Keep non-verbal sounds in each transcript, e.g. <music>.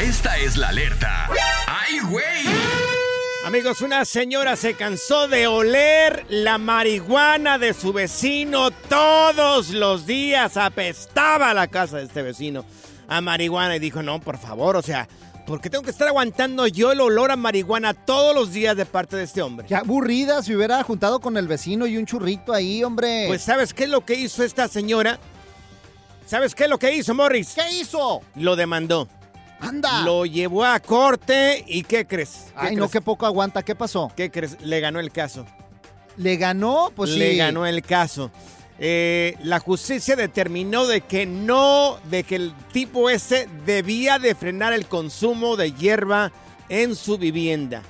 Esta es la alerta. ¡Ay, güey! Amigos, una señora se cansó de oler la marihuana de su vecino todos los días. Apestaba la casa de este vecino a marihuana y dijo, no, por favor, o sea, ¿por qué tengo que estar aguantando yo el olor a marihuana todos los días de parte de este hombre? Qué aburrida si hubiera juntado con el vecino y un churrito ahí, hombre. Pues ¿sabes qué es lo que hizo esta señora? ¿Sabes qué es lo que hizo, Morris? ¿qué hizo? Lo demandó. Anda. Lo llevó a corte y ¿qué crees? ¿Qué Ay, no, qué poco aguanta. ¿Qué pasó? ¿Qué crees? Le ganó el caso. ¿Le ganó? Pues sí. Le ganó el caso. Eh, la justicia determinó de que no, de que el tipo ese debía de frenar el consumo de hierba en su vivienda.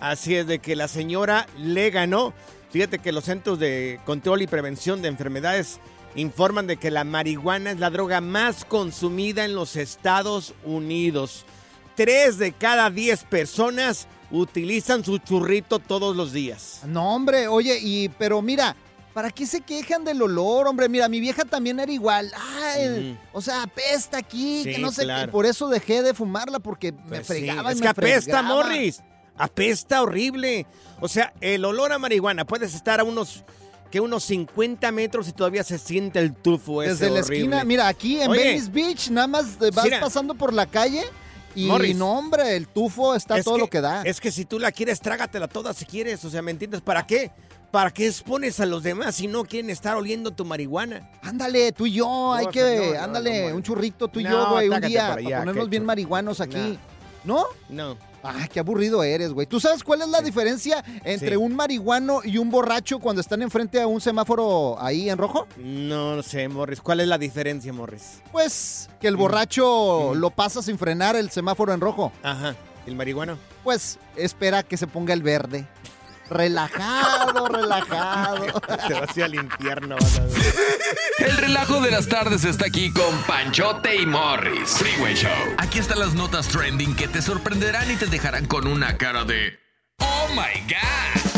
Así es de que la señora le ganó. Fíjate que los Centros de Control y Prevención de Enfermedades informan de que la marihuana es la droga más consumida en los Estados Unidos. Tres de cada diez personas utilizan su churrito todos los días. No, hombre, oye, y pero mira, ¿para qué se quejan del olor, hombre? Mira, mi vieja también era igual. Ay. O sea, apesta aquí, Sí, que no sé claro. qué. Por eso dejé de fumarla porque me Pues sí, fregaba y Es me que apesta, fregaba. Morris. Apesta horrible. O sea, el olor a marihuana, puedes estar a unos que unos 50 metros y todavía se siente el tufo ese Desde la horrible. esquina, mira, aquí en Oye. Venice Beach, nada más vas Mira. pasando por la calle y Morris. no, hombre, el tufo está Es todo que- lo que da. Es que si tú la quieres, trágatela toda si quieres. O sea, ¿me entiendes? ¿Para qué? ¿Para qué expones a los demás si no quieren estar oliendo tu marihuana? Ándale, tú y yo, hay que, no, no, ándale, no, un churrito tú y No, yo, güey, un día, para allá, para ponernos bien churro. marihuanos aquí. No. ¿No? Ah, qué aburrido eres, güey. ¿Tú sabes cuál es la diferencia entre Sí. un marihuano y un borracho cuando están enfrente a un semáforo ahí en rojo? No lo sé, Morris. ¿Cuál es la diferencia, Morris? Pues que el borracho lo pasa sin frenar el semáforo en rojo. Ajá. ¿El marihuano? Pues espera que se ponga el verde. Relajado, relajado. <laughs> Te vas a ir al infierno, vas a ver. El relajo de las tardes está aquí con Panchote y Morris. Freeway Show. Aquí están las notas trending que te sorprenderán y te dejarán con una cara de ¡Oh my God!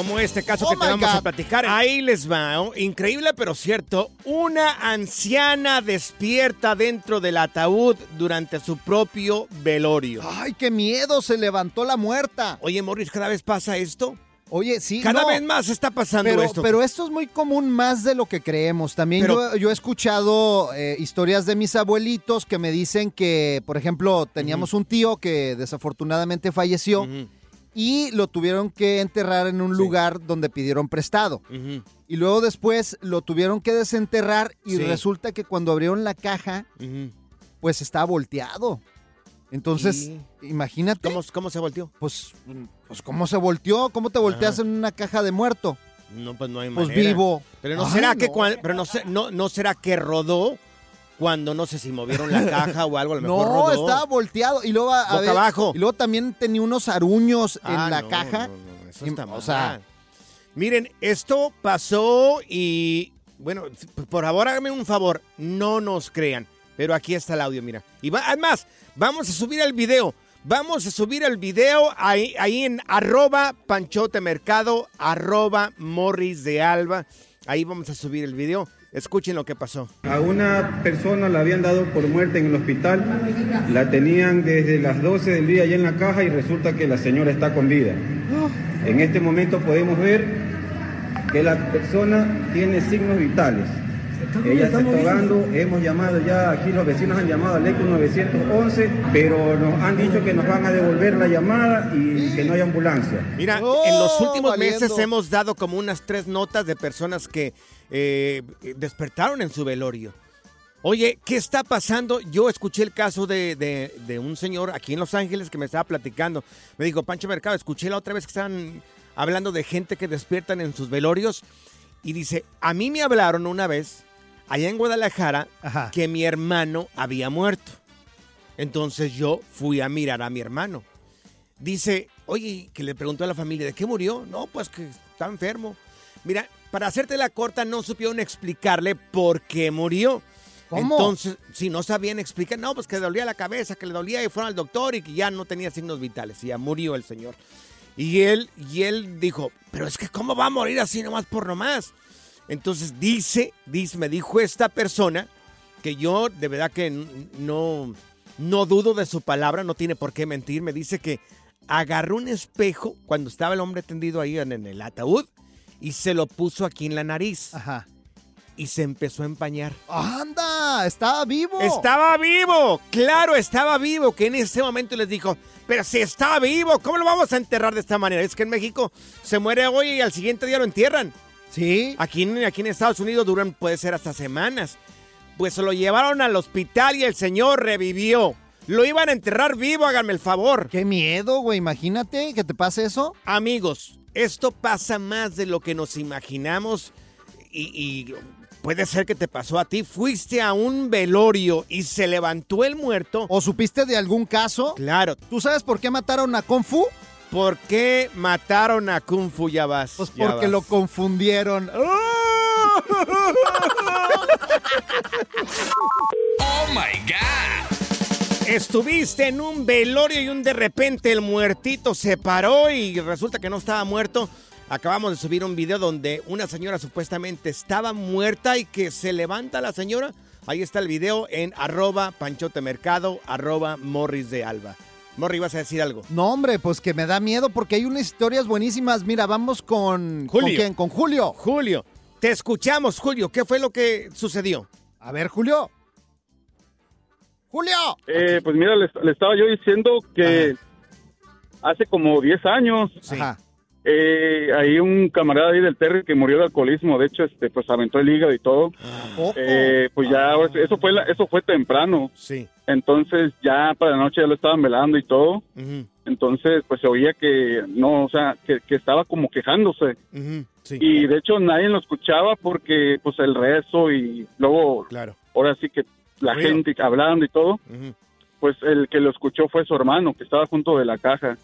Como este caso Oh que te vamos a platicar. Ahí les va. ¿no? Increíble, pero cierto. Una anciana despierta dentro del ataúd durante su propio velorio. Ay, qué miedo, se levantó la muerta. Oye, Morris, ¿cada vez pasa esto? Oye, sí, Cada no, vez más está pasando pero, esto. pero esto es muy común más de lo que creemos. También Pero- yo, yo he escuchado eh, historias de mis abuelitos que me dicen que, por ejemplo, teníamos un tío que desafortunadamente falleció Ujú. Y lo tuvieron que enterrar en un lugar donde pidieron prestado. Y luego después lo tuvieron que desenterrar y Sí. resulta que cuando abrieron la caja, pues estaba volteado. Entonces, ¿Y? imagínate. ¿Cómo, ¿Cómo se volteó? Pues, pues, ¿cómo se volteó? ¿Cómo te volteas Ajá. en una caja de muerto? No, pues no hay Pues manera. vivo. Pero no Ay, será que pero no, no, no será que rodó cuando no sé si movieron la caja o algo, a lo mejor No, rodó. estaba volteado. Y luego, a, a Boca ver, abajo. Y luego también tenía unos aruños Ah, en la no, caja. no, no, eso está o sea- Miren, esto pasó y bueno, p- por favor háganme un favor, no nos crean. Pero aquí está el audio, mira. Y va- además, vamos a subir el video. Vamos a subir el video ahí, ahí en arroba panchotemercado, arroba morris de alba. Ahí vamos a subir el video. Escuchen lo que pasó. A una persona la habían dado por muerta en el hospital, la tenían desde las 12 del día allá en la caja y resulta que la señora está con vida. En este momento podemos ver que la persona tiene signos vitales. Ella se está ahogando, hemos llamado ya, aquí los vecinos han llamado al ECO 911, pero nos han dicho que nos van a devolver la llamada y que no hay ambulancia. Mira, Oh, en los últimos valiendo. meses hemos dado como unas tres notas de personas que eh, despertaron en su velorio. Oye, ¿qué está pasando? Yo escuché el caso de, de- de un señor aquí en Los Ángeles que me estaba platicando. Me dijo, Pancho Mercado, escuché la otra vez que estaban hablando de gente que despiertan en sus velorios. Y dice, a mí me hablaron una vez, allá en Guadalajara, Ajá. que mi hermano había muerto. Entonces yo fui a mirar a mi hermano. Dice, oye, que le preguntó a la familia, ¿de qué murió? No, pues que está enfermo. Mira, para hacerte la corta, no supieron explicarle por qué murió. ¿Cómo? Entonces, si no sabían explicar, no, pues que le dolía la cabeza, que le dolía y fueron al doctor y que ya no tenía signos vitales y ya murió el señor. Y él, y él dijo, pero es que ¿cómo va a morir así nomás por nomás? Entonces dice, dice, me dijo esta persona que yo de verdad que no, no dudo de su palabra, no tiene por qué mentir, me dice que agarró un espejo cuando estaba el hombre tendido ahí en, en el ataúd y se lo puso aquí en la nariz Ajá. y se empezó a empañar. ¡Anda! ¡Estaba vivo! Estaba vivo, claro, estaba vivo, que en ese momento les dijo, pero si está vivo, ¿cómo lo vamos a enterrar de esta manera? Es que en México se muere hoy y al siguiente día lo entierran. Sí. Aquí aquí en Estados Unidos duran, puede ser hasta semanas. Pues se lo llevaron al hospital y el señor revivió. Lo iban a enterrar vivo, háganme el favor. Qué miedo, güey. Imagínate que te pase eso. Amigos, esto pasa más de lo que nos imaginamos y, y puede ser que te pasó a ti. Fuiste a un velorio y se levantó el muerto. ¿O supiste de algún caso? Claro. ¿Tú sabes por qué mataron a Kung Fu? ¿Por qué mataron a Kung Fu? Ya vas. Pues ya porque vas. lo confundieron. <laughs> ¡Oh, my God! Estuviste en un velorio y un de repente el muertito se paró y resulta que no estaba muerto. Acabamos de subir un video donde una señora supuestamente estaba muerta y que se levanta la señora. Ahí está el video en arroba panchotemercado, arroba morris de alba. Morri, ¿vas a decir algo? No, hombre, pues que me da miedo porque hay unas historias buenísimas. Mira, vamos con... ¿Con Julio. quién? Con Julio. Julio, te escuchamos, Julio. ¿Qué fue lo que sucedió? A ver, Julio. Julio. Eh, pues mira, le, le estaba yo diciendo que hace como 10 años Ajá. eh, hay un camarada ahí del Terry que murió de alcoholismo, de hecho, este, pues aventó el hígado y todo. Ojo. Eh, pues ya, eso fue, la- eso fue temprano. Sí. Entonces ya para la noche ya lo estaban velando y todo. Entonces pues se oía que no, o sea, que, que estaba como quejándose. sí. Y de hecho nadie lo escuchaba porque pues el rezo y luego Claro. ahora sí que la gente hablando y todo, pues el que lo escuchó fue su hermano que estaba junto de la caja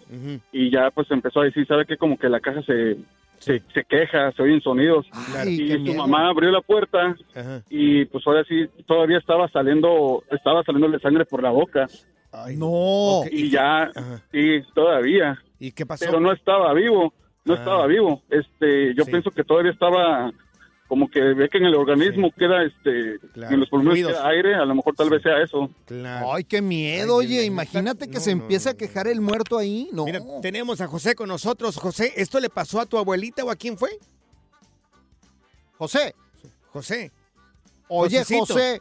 y ya pues empezó a decir, ¿sabe qué? Como que la caja se, se, se queja, se oyen sonidos. Ay, y su miedo. mamá abrió la puerta Ajá. y pues ahora sí todavía estaba saliendo, estaba saliéndole sangre por la boca Ay, No. Y ya, Ajá. sí, todavía, ¿Y qué pasó? pero no estaba vivo, no Ah. estaba vivo. Este, yo Sí. pienso que todavía estaba como que ve que en el organismo queda este, Claro. en los pulmones queda aire, a lo mejor tal vez sea eso. Claro. Ay, qué miedo, Ay, oye. Imagínate que No, se no, empiece no, a quejar el muerto ahí. No. Mira, tenemos a José con nosotros. José, ¿esto le pasó a tu abuelita o a quién fue? José. José. Oye, Josecito. José.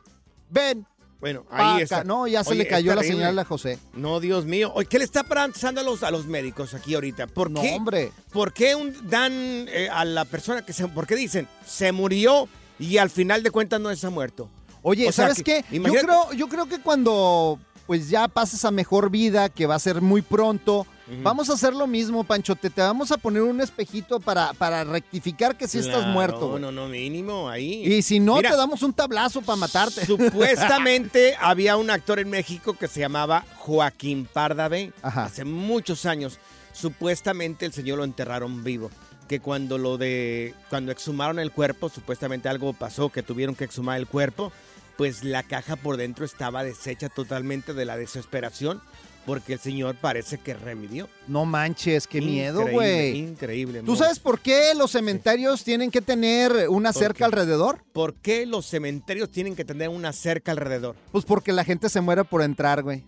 Ven. Bueno, Paca. ahí está. No, ya se Oye, le cayó la terrible. señal a José. No, Dios mío. Oye, ¿Qué le está pasando a los, a los médicos aquí ahorita? ¿Por No, qué? hombre. ¿Por qué un- dan eh, a la persona que se... ¿Por qué dicen se murió y al final de cuentas no se ha muerto? Oye, O sea, ¿sabes que- qué? Yo creo, yo creo que cuando pues ya pases a mejor vida, que va a ser muy pronto, vamos a hacer lo mismo, Panchote. Te vamos a poner un espejito para, para rectificar que sí estás Claro, muerto. güey. No, no, mínimo ahí. Y si no, Mira, te damos un tablazo para matarte. <laughs> <laughs> Supuestamente había un actor en México que se llamaba Joaquín Pardavé Ajá. hace muchos años. Supuestamente el señor lo enterraron vivo. Que cuando lo de. cuando exhumaron el cuerpo, supuestamente algo pasó, que tuvieron que exhumar el cuerpo, pues la caja por dentro estaba deshecha totalmente de la desesperación, porque el señor parece que remedió. No manches, qué miedo, güey. Increíble. ¿Tú sabes por qué los cementerios tienen que tener una ¿Por cerca qué? alrededor? ¿Por qué los cementerios tienen que tener una cerca alrededor? Pues porque la gente se muere por entrar, güey.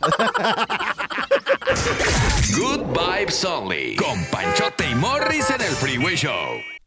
<laughs> Good Vibes Only. Con Panchote y Morris en el Freeway Show.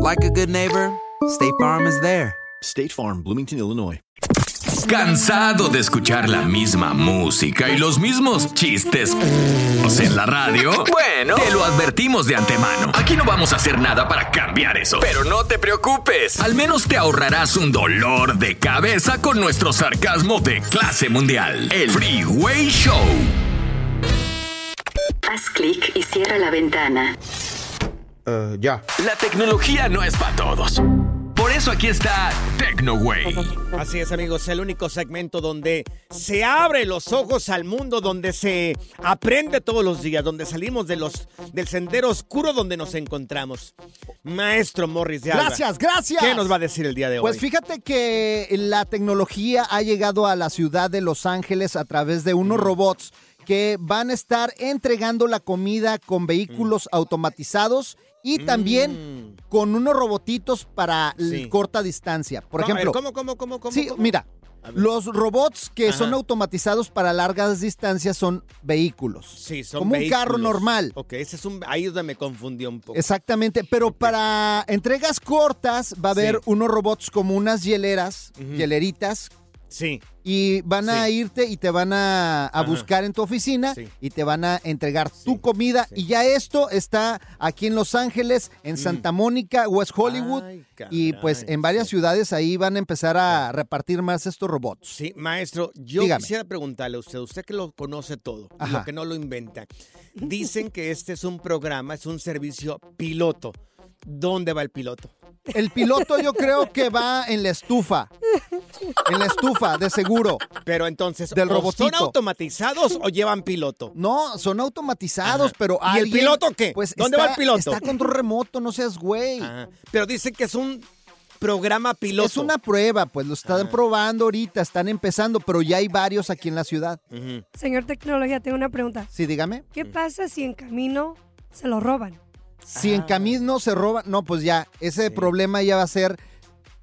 like a good neighbor, State Farm is there. State Farm, Bloomington, Illinois. ¿Cansado de escuchar la misma música y los mismos chistes en la radio? Bueno, te lo advertimos de antemano. Aquí no vamos a hacer nada para cambiar eso. Pero no te preocupes. Al menos te ahorrarás un dolor de cabeza con nuestro sarcasmo de clase mundial. El Freeway Show. Haz clic y cierra la ventana. Ya. La tecnología no es para todos. Por eso aquí está TecnoWay. Así es, amigos, el único segmento donde se abre los ojos al mundo, donde se aprende todos los días, donde salimos de los, del sendero oscuro donde nos encontramos. Maestro Morris de Alba. Gracias, gracias. ¿Qué nos va a decir el día de hoy? Pues fíjate que la tecnología ha llegado a la ciudad de Los Ángeles a través de unos robots que van a estar entregando la comida con vehículos automatizados y también con unos robotitos para Sí. corta distancia. Por ejemplo, ¿Cómo, cómo, cómo, cómo? sí, cómo? mira, los robots que Ajá. son automatizados para largas distancias son vehículos. Sí, son como un carro normal. Ok, ese es un, ahí es donde me confundió un poco. Exactamente, pero para entregas cortas va a haber Sí. unos robots como unas hieleras, Ujú. hieleritas, Sí. Y van a irte y te van a, a buscar en tu oficina Sí. y te van a entregar tu comida. Y ya esto está aquí en Los Ángeles, en Santa Mónica, West Hollywood. Mm. Y pues en varias ciudades ahí van a empezar a repartir más estos robots. Sí, maestro, yo Dígame. quisiera preguntarle a usted, usted que lo conoce todo, Ajá. lo que no lo inventa. Dicen que este es un programa, es un servicio piloto. ¿Dónde va el piloto? <laughs> El piloto yo creo que va en la estufa. En la estufa, de seguro. Pero entonces, Del ¿o robotito. ¿son automatizados o llevan piloto? No, son automatizados, Ajá. pero ¿Y el piloto qué? Pues ¿Dónde está- va el piloto? Está control remoto, no seas güey. Ajá. Pero dicen que es un programa piloto. Es una prueba, pues lo están probando ahorita, están empezando, pero ya hay varios aquí en la ciudad. Señor Tecnología, tengo una pregunta. Sí, dígame. ¿Qué pasa si en camino se lo roban? Si en camino se roba, no, pues ya, ese problema ya va a ser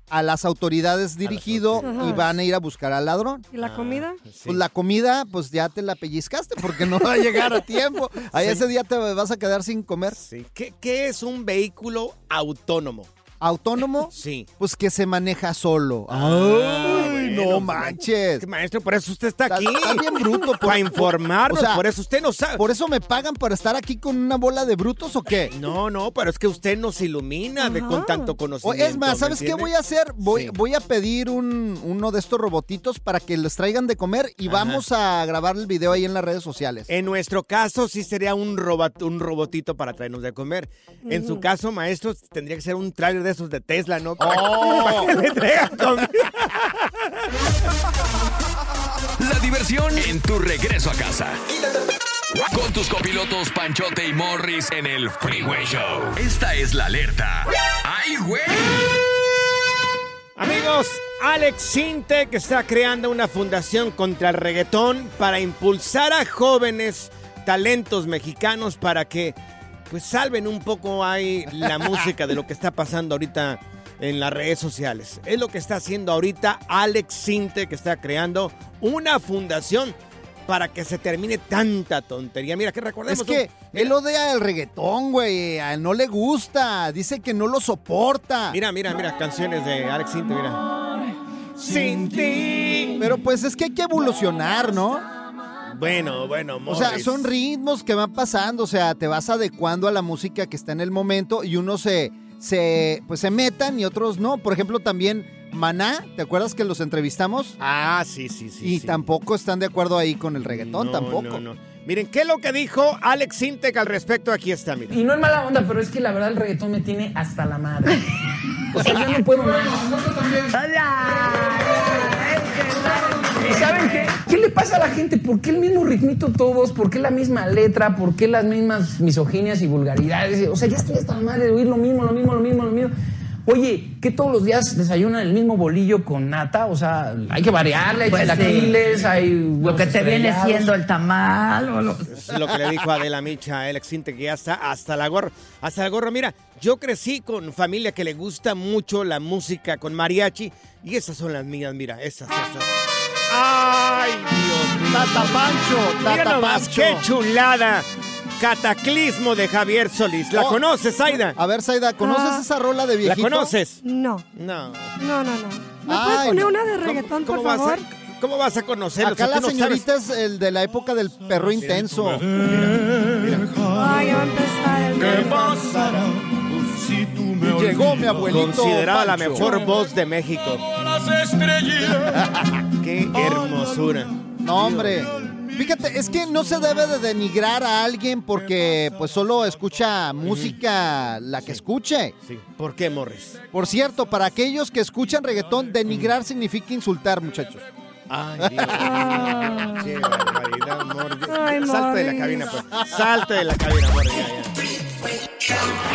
a las autoridades dirigido y van a ir a buscar al ladrón. ¿Y la comida? Pues la comida, pues ya te la pellizcaste porque no va a llegar a tiempo. <laughs> Ahí Sí. ese día te vas a quedar sin comer. ¿Qué, qué es un vehículo autónomo? ¿Autónomo? Sí. Pues que se maneja solo. Ah, Ay, bueno, no pues, manches. Maestro, por eso usted está aquí. Está bien bruto. por- Para informarnos, o sea, por eso usted no sabe. ¿Por eso me pagan para estar aquí con una bola de brutos o qué? No, no, pero es que usted nos ilumina de, con tanto O conocimiento. es más, ¿sabes qué voy a hacer? Voy, voy a pedir un, uno de estos robotitos para que les traigan de comer y Ajá. vamos a grabar el video ahí en las redes sociales. En nuestro caso sí sería un, robot, un robotito para traernos de comer. En su Mm. caso, maestro, tendría que ser un trailer de esos de Tesla, ¿no? Oh. <laughs> para que le traigan comida. La diversión en tu regreso a casa. Con tus copilotos Panchote y Morris en el Freeway Show. Esta es la alerta. ¡Ay, güey! Amigos, Alex Sinte que está creando una fundación contra el reggaetón para impulsar a jóvenes talentos mexicanos para que pues salven un poco ahí la <laughs> música de lo que está pasando ahorita en las redes sociales. Es lo que está haciendo ahorita Alex Sinte que está creando una fundación para que se termine tanta tontería. Mira, que recordemos Es que un- él odia el reggaetón, güey. A él no le gusta. Dice que no lo soporta. Mira, mira, mira, canciones de Alex Sinte, mira. Sin ti. Pero pues es que hay que evolucionar, ¿no? Bueno, bueno, O sea, Morris. son ritmos que van pasando, o sea, te vas adecuando a la música que está en el momento y unos se, se, pues se metan y otros no. Por ejemplo, también Maná, ¿te acuerdas que los entrevistamos? Ah, sí, sí, sí. Y tampoco están de acuerdo ahí con el reggaetón, No, tampoco. no, no. Miren, ¿qué es lo que dijo Alex Sintek al respecto? Aquí está, miren. Y no es mala onda, pero es que la verdad el reggaetón me tiene hasta la madre. <laughs> O sea, yo no puedo más. ¿Y saben qué? ¿Qué le pasa a la gente? ¿Por qué el mismo ritmito todos? ¿Por qué la misma letra? ¿Por qué las mismas misoginias y vulgaridades? O sea, ya estoy hasta la madre de oír lo mismo, lo mismo, lo mismo, lo mismo. Oye, ¿qué todos los días desayunan el mismo bolillo con nata? O sea, hay que variarle, hay Pues sí. hay Lo que te viene siendo el tamal o lo... Es lo que le dijo Adela Micha a Alex Sintek, que ya está hasta la gorra. Hasta la gorra, mira, yo crecí con familia que le gusta mucho la música con mariachi y esas son las mías, mira, esas, esas. ¡Ay, Dios mío! Tata Pancho, Mira Tata nomás, Pancho. qué chulada. Cataclismo de Javier Solís. ¿La Oh. conoces, Aida? A ver, Saida, ¿conoces Ah. esa rola de ¿La viejito? conoces? No. No. No, no, no. ¿Me Ay, puedes poner no. una de ¿Cómo- reggaetón, cómo por vas a- favor? ¿Cómo vas a conocerlo? Acá Si la tú no señorita es el de la época del perro intenso. Ay, ya va a empezar el Y llegó mi abuelito. Considerada la Pancho. mejor voz de México. <laughs> Qué hermosura. No, hombre. Fíjate, es que no se debe de denigrar a alguien porque pues solo escucha música la que escuche. Sí. ¿Por qué, Morris? Por cierto, para aquellos que escuchan reggaetón, denigrar significa insultar, muchachos. Ay, Dios mío. <laughs> Qué barbaridad, Morris. Ay, Salte de la Morris. cabina, pues. Salte de la cabina, Morris. Ya, ya.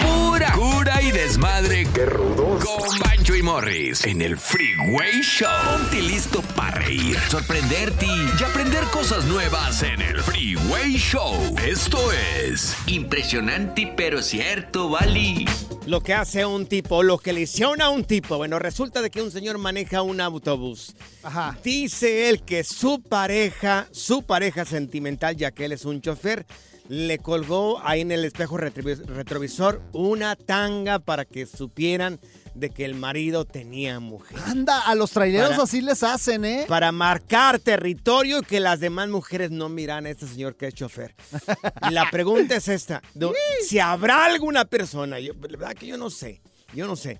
Pura cura y desmadre. ¡Qué rudos! Con Bancho y Morris en el Freeway Show. Ponte listo para reír, sorprenderte y aprender cosas nuevas en el Freeway Show. Esto es impresionante pero cierto, Bali. Lo que hace un tipo, lo que le hicieron a un tipo. Bueno, resulta de que un señor maneja un autobús. Ajá. Dice él que su pareja, su pareja sentimental, ya que él es un chofer, le colgó ahí en el espejo retrovis- retrovisor una tanga para que supieran de que el marido tenía mujer. Anda, a los traileros Para- así les hacen, ¿eh? Para marcar territorio y que las demás mujeres no miran a este señor que es chofer. Y <laughs> la pregunta es esta: si habrá alguna persona, yo, la verdad que yo no sé, yo no sé.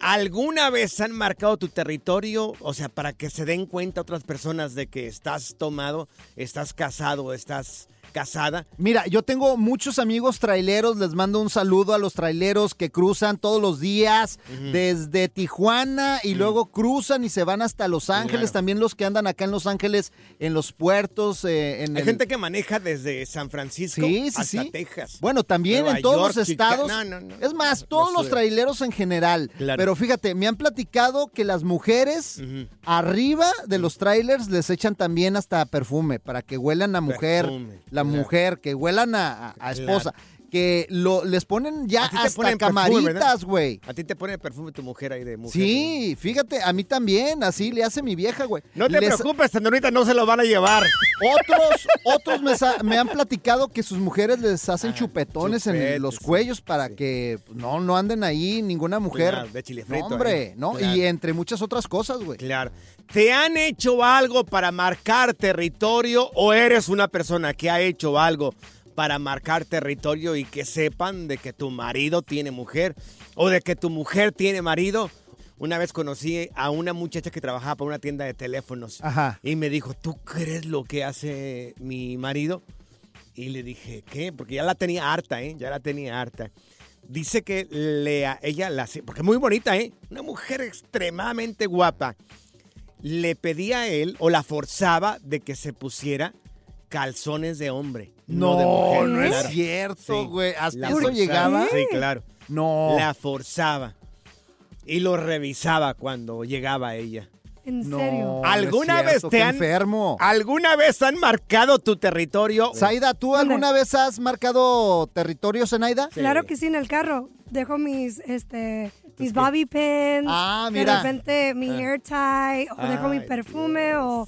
¿Alguna vez han marcado tu territorio? O sea, para que se den cuenta otras personas de que estás tomado, estás casado, estás casada. Mira, yo tengo muchos amigos traileros, les mando un saludo a los traileros que cruzan todos los días desde Tijuana y luego cruzan y se van hasta Los Ángeles, Claro. también los que andan acá en Los Ángeles en los puertos, eh, en Hay el- gente que maneja desde San Francisco Sí, sí, hasta sí. Texas. Bueno, también Nueva en todos York, los estados. No, no, no. Es más, todos los traileros en general. Claro. Pero fíjate, me han platicado que las mujeres arriba de los trailers les echan también hasta perfume para que huelan a mujer, Perfume, la mujer, que huelan a, a- esposa. Que lo, les ponen ya hasta ponen camaritas, güey. A ti te pone perfume tu mujer ahí de mujer. Sí, fíjate, a mí también, así le hace mi vieja, güey. No te Les- preocupes, señorita, no se lo van a llevar. Otros, otros me, han platicado que sus mujeres les hacen chupetones en los cuellos para que no, no anden ahí ninguna mujer. Claro, de chile frito, No, hombre, ¿eh? ¿no? Claro. Y entre muchas otras cosas, güey. Claro. ¿Te han hecho algo para marcar territorio o eres una persona que ha hecho algo para marcar territorio y que sepan de que tu marido tiene mujer o de que tu mujer tiene marido? Una vez conocí a una muchacha que trabajaba para una tienda de teléfonos Ajá. y me dijo, ¿tú crees lo que hace mi marido? Y le dije, ¿qué? Porque ya la tenía harta, ¿eh? Ya la tenía harta. Dice que le, a ella la hace- porque es muy bonita, ¿eh? Una mujer extremadamente guapa. Le pedía a él o la forzaba de que se pusiera calzones de hombre. No, de mujer. no es claro. cierto, güey. ¿Hasta La eso forzaba. llegaba? Sí, claro. No. La forzaba. Y lo revisaba cuando llegaba ella. ¿En No, serio? no es ¿Alguna cierto, vez te han enfermo? ¿Alguna vez han marcado tu territorio? Zaida, ¿tú alguna vez has marcado territorio, Zenaida? Claro que sí, en el carro. Dejo mis, este, mis bobby pins. Ah, mira. De repente mi hair tie. O dejo mi perfume o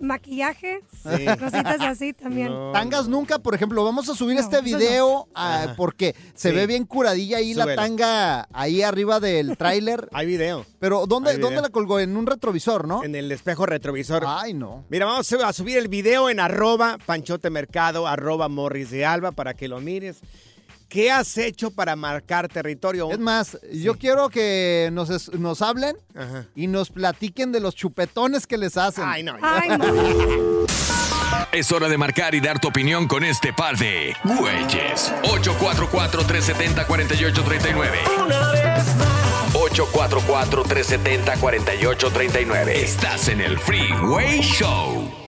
maquillaje. Sí. Cositas así también. Tangas nunca, por ejemplo, vamos a subir No, este video ah, porque se Sí. ve bien curadilla ahí la tanga ahí arriba del tráiler. <laughs> Hay video. Pero ¿dónde, ¿dónde la colgó? En un retrovisor, ¿no? En el espejo retrovisor. Ay, no. Mira, vamos a subir el video en arroba Panchote Mercado, arroba Morris de Alba para que lo mires. ¿Qué has hecho para marcar territorio? Es más, yo quiero que nos, nos hablen Ajá. y nos platiquen de los chupetones que les hacen. Ay, no. Ay, no. <laughs> Es hora de marcar y dar tu opinión con este par de güeyes. 844-370-4839. 844-370-4839. Estás en el Freeway Show.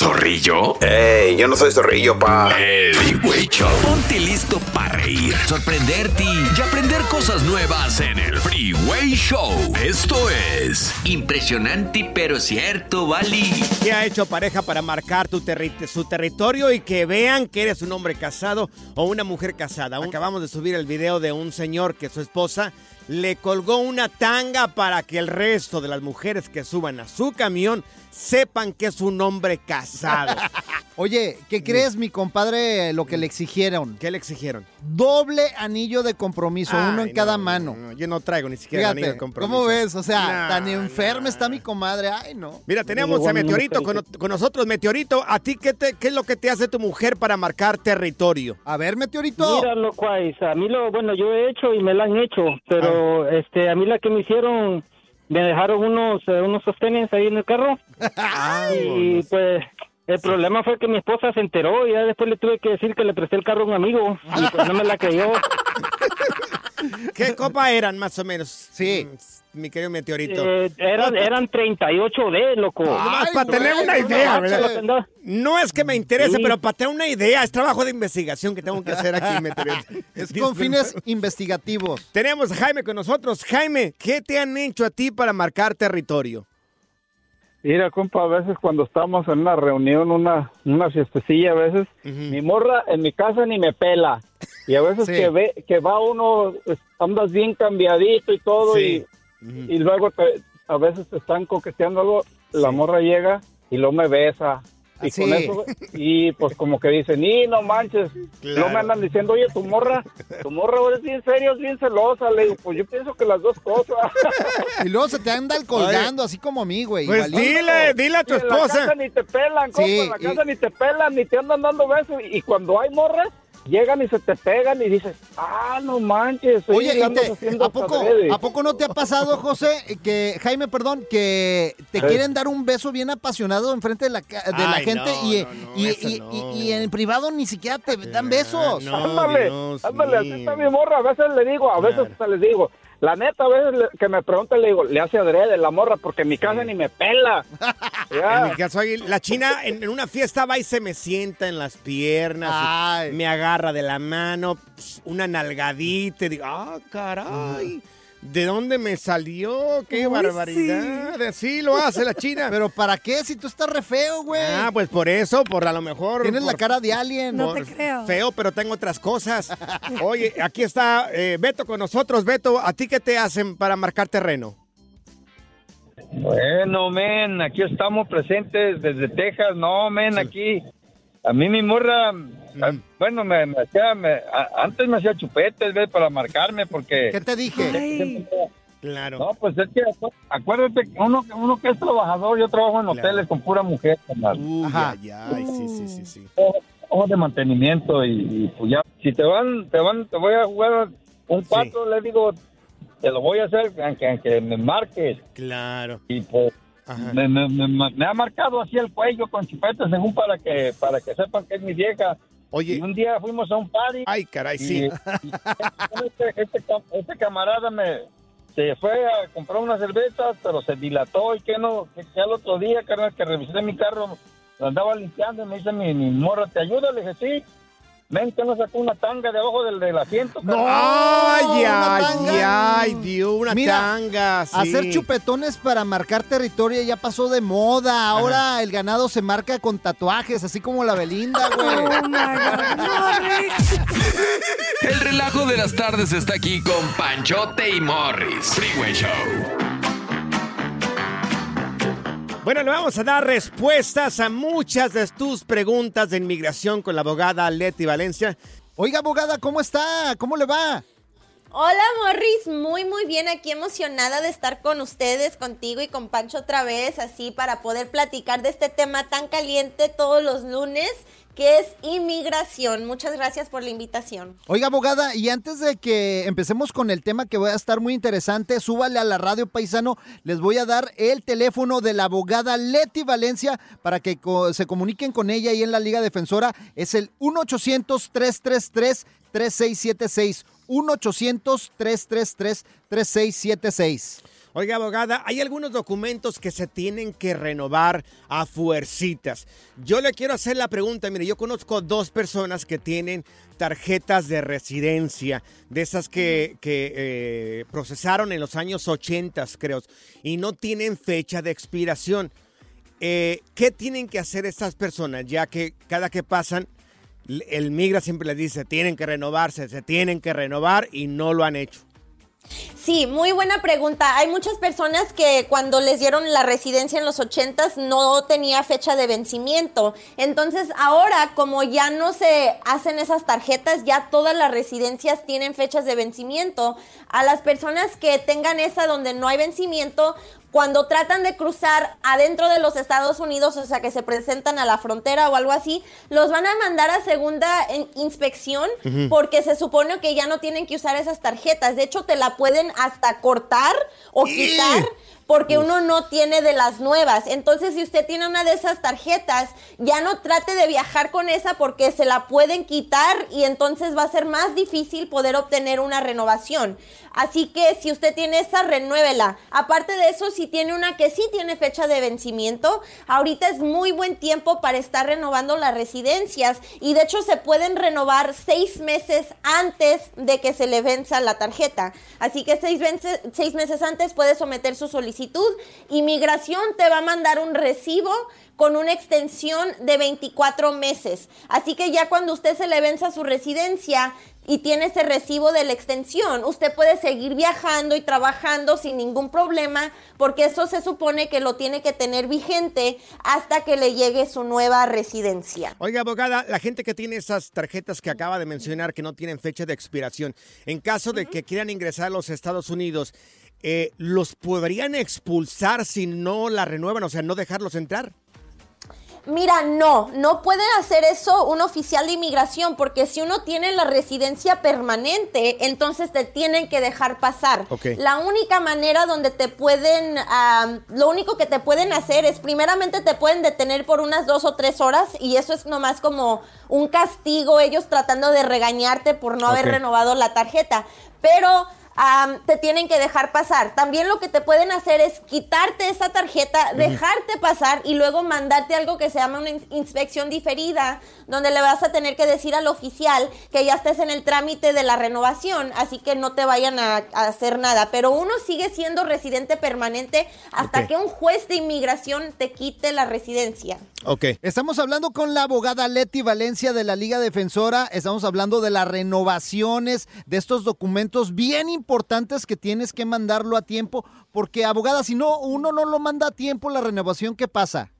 ¿Zorrillo? ¡Ey! Yo no soy zorrillo, pa. El Freeway Show. Ponte listo para reír, sorprenderte y aprender cosas nuevas en el Freeway Show. Esto es impresionante pero cierto, Bali. ¿Qué ha hecho pareja para marcar tu terri- su territorio y que vean que eres un hombre casado o una mujer casada? Acabamos de subir el video de un señor que su esposa le colgó una tanga para que el resto de las mujeres que suban a su camión sepan que es un hombre casado. <laughs> Oye, ¿qué crees, mi compadre, lo que le exigieron? ¿Qué le exigieron? Doble anillo de compromiso, uno en cada no, mano. no, yo no traigo ni siquiera el anillo de Fíjate, compromiso. ¿cómo ves? O sea, No, tan enferma está mi comadre. Ay, no. Mira, tenemos a Meteorito con, con nosotros. Meteorito, ¿a ti qué, te- qué es lo que te hace tu mujer para marcar territorio? A ver, Meteorito. Mira, lo cual, a mí lo, bueno, yo he hecho y me la han hecho, pero este, a mí la que me hicieron, me dejaron unos, eh, unos sostenes ahí en el carro. Y pues el problema fue que mi esposa se enteró y ya después le tuve que decir que le presté el carro a un amigo. Y pues no me la creyó. ¿Qué <laughs> copa eran más o menos? Sí. Mi querido meteorito. Eh, eran, eran 38D, loco. Nomás para tener una idea, ¿verdad? No es que me interese, Sí. pero para tener una idea, es trabajo de investigación que tengo que hacer aquí, <laughs> meteorito. Es con fines investigativos. Tenemos a Jaime con nosotros. Jaime, ¿qué te han hecho a ti para marcar territorio? Mira, compa, a veces cuando estamos en una reunión, una, una fiestecilla, a veces, mi morra en mi casa ni me pela. Y a veces Sí. que ve que va uno, andas bien cambiadito y todo, Sí. y, y luego te- a veces te están coqueteando algo, la morra llega y luego me besa. Y Así. con eso, y pues como que dicen, y no manches, no me andan diciendo, oye, tu morra, tu morra es bien serio, es bien celosa. Le digo, pues yo pienso que las dos cosas. <laughs> Y luego se te andan colgando, así como a mí, güey. Pues igualito. dile, dile a tu En la casa ni te pelan, compa, Sí, en la y- casa ni te pelan, ni te andan dando besos. Y cuando hay morras, llegan y se te pegan y dices, ah, no manches. Oye, le ¿y andas te- haciendo ¿a, poco, adrede". ¿a poco no te ha pasado, José, que Jaime, perdón, que te quieren dar un beso bien apasionado enfrente de la, ca- de la gente no, y, no, no, y, y- no. y- y en privado ni siquiera te dan besos? ándale, ándale, así está mi morra. A veces le digo, a veces hasta les digo. La neta, a veces que me preguntan, le digo, le hace adrede la morra porque en mi casa ni me pela. <laughs> Ya. En mi caso, la china en, una fiesta va y se me sienta en las piernas, me agarra de la mano, una nalgadita, y digo, ah, caray, ¿de dónde me salió? ¡Qué Uy, barbaridad! Así lo hace la china. <laughs> ¿Pero para qué? Si tú estás re feo, güey. Ah, pues por eso, por a lo mejor... Tienes la cara de alien. por Feo, pero tengo otras cosas. <laughs> Oye, aquí está eh, Beto con nosotros. Beto, ¿a ti qué te hacen para marcar terreno? Bueno, men, aquí estamos presentes desde Texas. No, men, aquí. A mí mi morra, ah, bueno, me, me hacía, me- a- antes me hacía chupetes, ¿ves? Para marcarme, porque... ¿Qué te dije? Claro. No, pues es que acu- acuérdate, que uno, uno que es trabajador, yo trabajo en hoteles con pura mujer, carnal. Ajá. Ay, sí, sí, sí, sí. Ojos de mantenimiento y, y, pues ya, si te van, te van, te voy a jugar un pato, le digo, te lo voy a hacer aunque, aunque me marques. Claro. Y pues me, me- me- me ha marcado así el cuello con chupetes según para que para que sepan que es mi vieja. Oye. Y un día fuimos a un party. Ay, caray, y- sí. y este, este cam- este camarada me se fue a comprar unas cervezas, pero se dilató y que no, que, que al otro día, carnal, que revisé mi carro, lo andaba limpiando y me dice mi, mi morra, ¿te ayuda? Le dije, sí. Ven, que nos sacó una tanga de abajo del, del asiento. No, ay, una ay, tanga. ay, dio una Mira, tanga. sí. Hacer chupetones para marcar territorio ya pasó de moda. Ahora el ganado se marca con tatuajes, así como la Belinda, <laughs> güey. <laughs> El relajo de las tardes está aquí con Panchote y Morris. Freeway Show. Bueno, le vamos a dar respuestas a muchas de tus preguntas de inmigración con la abogada Leti Valencia. Oiga, abogada, ¿cómo está? ¿Cómo le va? Hola Morris, muy muy bien, aquí emocionada de estar con ustedes, contigo y con Pancho otra vez, así para poder platicar de este tema tan caliente todos los lunes, que es inmigración. Muchas gracias por la invitación. Oiga, abogada, y antes de que empecemos con el tema que va a estar muy interesante, súbale a la radio paisano, les voy a dar el teléfono de la abogada Leti Valencia para que se comuniquen con ella ahí en la Liga Defensora. Es el 1-800-333-3676. 1-800-333-3676. Oiga, abogada, hay algunos documentos que se tienen que renovar a fuercitas. Yo le quiero hacer la pregunta, mire, yo conozco dos personas que tienen tarjetas de residencia, de esas que, que, eh, procesaron en los años 80, creo, y no tienen fecha de expiración. Eh, ¿Qué tienen que hacer estas personas? Ya que cada que pasan, el migra siempre les dice, tienen que renovarse, se tienen que renovar y no lo han hecho. Sí, muy buena pregunta. Hay muchas personas que cuando les dieron la residencia en los 80s no tenía fecha de vencimiento. Entonces ahora como ya no se hacen esas tarjetas, ya todas las residencias tienen fechas de vencimiento. A las personas que tengan esa donde no hay vencimiento, cuando tratan de cruzar adentro de los Estados Unidos, o sea, que se presentan a la frontera o algo así, los van a mandar a segunda inspección porque se supone que ya no tienen que usar esas tarjetas. De hecho, te la pueden hasta cortar o quitar porque uno no tiene de las nuevas. Entonces, si usted tiene una de esas tarjetas, ya no trate de viajar con esa porque se la pueden quitar y entonces va a ser más difícil poder obtener una renovación. Así que si usted tiene esa, renuévela. Aparte de eso, si tiene una que sí tiene fecha de vencimiento, ahorita es muy buen tiempo para estar renovando las residencias y de hecho se pueden renovar seis meses antes de que se le venza la tarjeta. Así que seis, seis meses antes puede someter su solicitud. Inmigración te va a mandar un recibo con una extensión de 24 meses. Así que ya cuando usted se le venza su residencia y tiene ese recibo de la extensión, usted puede seguir viajando y trabajando sin ningún problema, porque eso se supone que lo tiene que tener vigente hasta que le llegue su nueva residencia. Oiga, abogada, la gente que tiene esas tarjetas que acaba de mencionar que no tienen fecha de expiración, en caso de que quieran ingresar a los Estados Unidos, eh, ¿los podrían expulsar si no la renuevan? O sea, no dejarlos entrar. Mira, no, no puede hacer eso un oficial de inmigración porque si uno tiene la residencia permanente, entonces te tienen que dejar pasar. La única manera donde te pueden, lo único que te pueden hacer es primeramente te pueden detener por unas dos o tres horas y eso es nomás como un castigo, ellos tratando de regañarte por no haber renovado la tarjeta. Pero te tienen que dejar pasar. También lo que te pueden hacer es quitarte esa tarjeta, dejarte pasar y luego mandarte algo que se llama una in- inspección diferida, donde le vas a tener que decir al oficial que ya estés en el trámite de la renovación, así que no te vayan a, a hacer nada. Pero uno sigue siendo residente permanente hasta que un juez de inmigración te quite la residencia. Ok. Estamos hablando con la abogada Leti Valencia de la Liga Defensora. Estamos hablando de las renovaciones de estos documentos bien importantes que tienes que mandarlo a tiempo. Porque, abogada, si no, uno no lo manda a tiempo, la renovación, ¿qué pasa?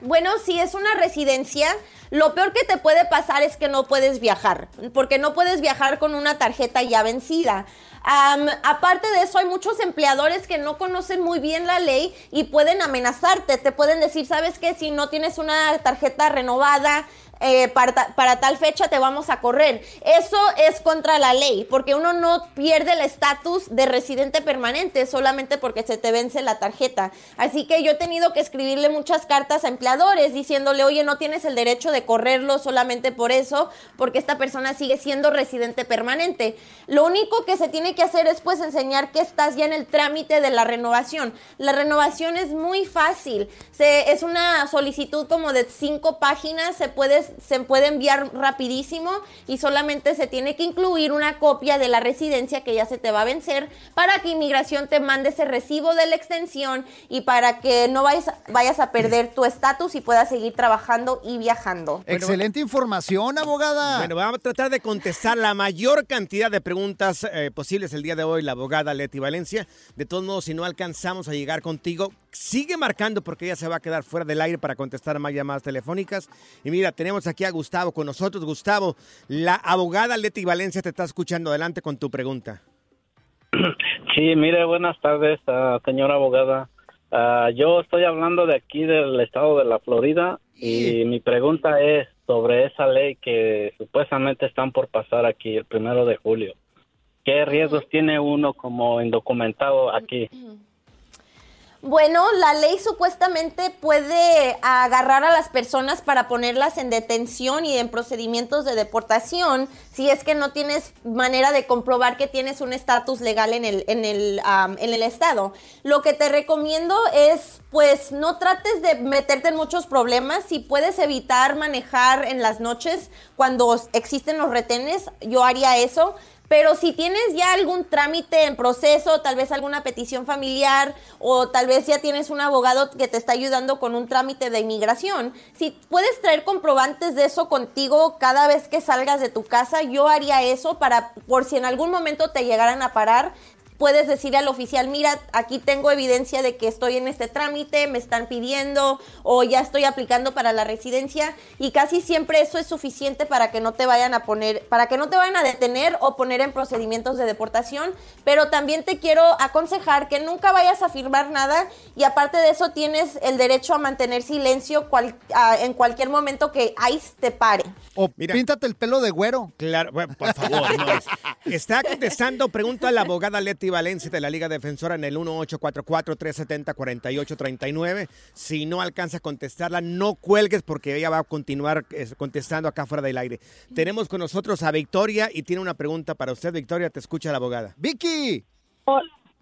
Bueno, si es una residencia, lo peor que te puede pasar es que no puedes viajar, porque no puedes viajar con una tarjeta ya vencida. Aparte de eso, hay muchos empleadores que no conocen muy bien la ley y pueden amenazarte. Te pueden decir, ¿sabes qué? Si no tienes una tarjeta renovada, eh, para, para tal fecha te vamos a correr. Eso es contra la ley, porque uno no pierde el estatus de residente permanente solamente porque se te vence la tarjeta. Así que yo he tenido que escribirle muchas cartas a empleadores diciéndole, oye, no tienes el derecho de correrlo solamente por eso, porque esta persona sigue siendo residente permanente. Lo único que se tiene que hacer es pues enseñar que estás ya en el trámite de la renovación. La renovación es muy fácil. Se, es una solicitud como de cinco páginas, se puede, se puede enviar rapidísimo y solamente se tiene que incluir una copia de la residencia que ya se te va a vencer para que inmigración te mande ese recibo de la extensión y para que no vayas, vayas a perder tu estatus y puedas seguir trabajando y viajando. Excelente información, abogada. Bueno, vamos a tratar de contestar la mayor cantidad de preguntas eh, posibles el día de hoy, la abogada Leti Valencia. De todos modos, si no alcanzamos a llegar contigo, sigue marcando porque ella se va a quedar fuera del aire para contestar más llamadas telefónicas. Y mira, tenemos aquí a Gustavo con nosotros. Gustavo, la abogada Leti Valencia te está escuchando. Adelante con tu pregunta. <clears throat> Sí, mire, buenas tardes, ah, señora abogada. Ah, yo estoy hablando de aquí del estado de la Florida y mi pregunta es sobre esa ley que supuestamente están por pasar aquí el primero de julio. ¿Qué riesgos tiene uno como indocumentado aquí? <clears throat> Bueno, la ley supuestamente puede agarrar a las personas para ponerlas en detención y en procedimientos de deportación si es que no tienes manera de comprobar que tienes un estatus legal en el, en, el, am, en el estado. Lo que te recomiendo es, pues, no trates de meterte en muchos problemas. Si puedes evitar manejar en las noches cuando existen los retenes, yo haría eso. Pero si tienes ya algún trámite en proceso, tal vez alguna petición familiar o tal vez ya tienes un abogado que te está ayudando con un trámite de inmigración, si puedes traer comprobantes de eso contigo cada vez que salgas de tu casa, yo haría eso para por si en algún momento te llegaran a parar, puedes decirle al oficial, mira, aquí tengo evidencia de que estoy en este trámite, me están pidiendo o ya estoy aplicando para la residencia y casi siempre eso es suficiente para que no te vayan a poner, para que no te vayan a detener o poner en procedimientos de deportación, pero también te quiero aconsejar que nunca vayas a firmar nada y aparte de eso tienes el derecho a mantener silencio cual- a- en cualquier momento que ICE te pare. O píntate el pelo de güero. Claro, bueno, por favor, no. <laughs> Está contestando, pregunta a la abogada Leti Valencia de la Liga Defensora en el 1844-370-4839. Si no alcanza a contestarla, no cuelgues porque ella va a continuar eh, contestando acá fuera del aire. Tenemos con nosotros a Victoria y tiene una pregunta para usted. Victoria, te escucha la abogada. Vicky.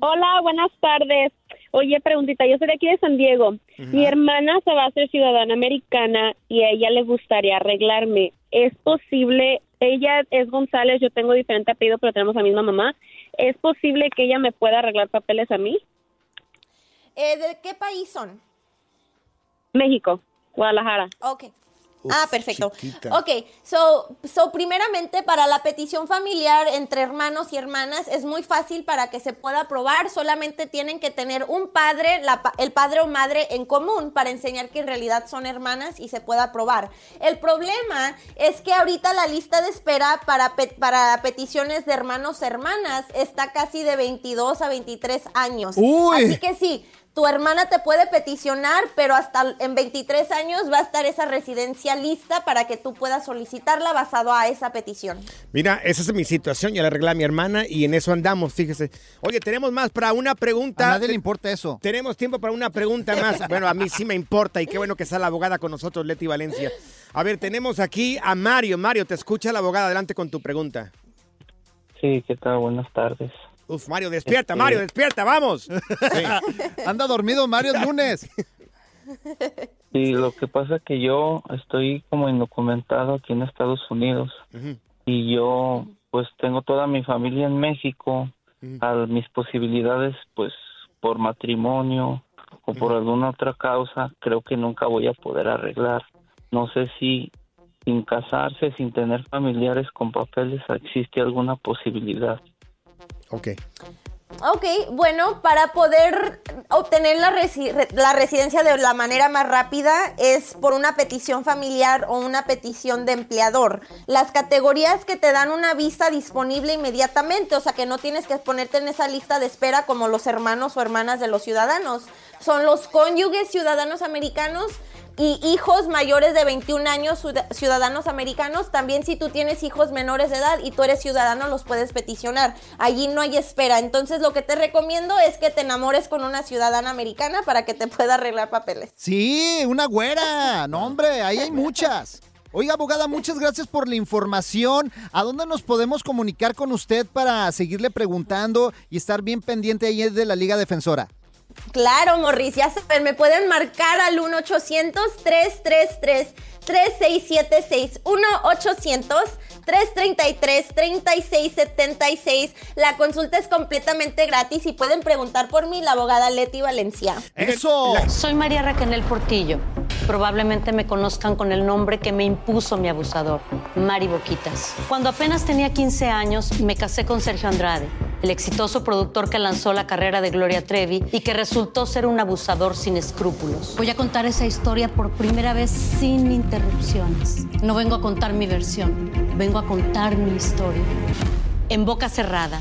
Hola, buenas tardes. Oye, preguntita, yo soy de aquí de San Diego. Mi hermana se va a hacer ciudadana americana y a ella le gustaría arreglarme. ¿Es posible? Ella es González, yo tengo diferente apellido, pero tenemos la misma mamá. ¿Es posible que ella me pueda arreglar papeles a mí? Eh, ¿De qué país son? México, Guadalajara. Ok. Ah, perfecto. Ok, so, so primeramente para la petición familiar entre hermanos y hermanas es muy fácil para que se pueda aprobar. Solamente tienen que tener un padre, la el padre o madre en común para enseñar que en realidad son hermanas y se pueda aprobar. El problema es que ahorita la lista de espera para, pe- para peticiones de hermanos hermanas está casi de 22 a 23 años. Uy. Así que sí, tu hermana te puede peticionar, pero hasta en 23 años va a estar esa residencia lista para que tú puedas solicitarla basado a esa petición. Mira, esa es mi situación. Ya la arreglé a mi hermana y en eso andamos, fíjese. Oye, tenemos más para una pregunta. A nadie le importa eso. Tenemos tiempo para una pregunta más. <laughs> Bueno, a mí sí me importa y qué bueno que está la abogada con nosotros, Leti Valencia. A ver, tenemos aquí a Mario. Mario, te escucha la abogada. Adelante con tu pregunta. Sí, ¿qué tal? Buenas tardes. Uf, Mario, despierta, Mario, <laughs> despierta, vamos. Anda dormido Mario el lunes. Sí, lo que pasa es que yo estoy como indocumentado aquí en Estados Unidos y yo pues tengo toda mi familia en México. A mis posibilidades pues por matrimonio o por alguna otra causa creo que nunca voy a poder arreglar. No sé si sin casarse, sin tener familiares con papeles existe alguna posibilidad. Ok. Ok, bueno, para poder obtener la, resi- re- la residencia de la manera más rápida es por una petición familiar o una petición de empleador. Las categorías que te dan una visa disponible inmediatamente, o sea que no tienes que ponerte en esa lista de espera como los hermanos o hermanas de los ciudadanos, son los cónyuges ciudadanos americanos y hijos mayores de 21 años ciud- ciudadanos americanos. También si tú tienes hijos menores de edad y tú eres ciudadano, los puedes peticionar. Allí no hay espera. Entonces lo que te recomiendo es que te enamores con una ciudadana americana para que te pueda arreglar papeles. Sí, una güera. No, hombre, ahí hay muchas. Oiga, abogada, muchas gracias por la información. ¿A dónde nos podemos comunicar con usted para seguirle preguntando y estar bien pendiente ahí de la Liga Defensora? Claro, Morris, ya saben, me pueden marcar al 1-800-333-3676. 1-800-333-3676. La consulta es completamente gratis y pueden preguntar por mí, la abogada Leti Valencia. ¡Eso! Soy María Raquel Portillo. Probablemente me conozcan con el nombre que me impuso mi abusador, Mari Boquitas. Cuando apenas tenía 15 años, me casé con Sergio Andrade, el exitoso productor que lanzó la carrera de Gloria Trevi y que resultó ser un abusador sin escrúpulos. Voy a contar esa historia por primera vez sin interrupciones. No vengo a contar mi versión, vengo a contar mi historia. En boca cerrada.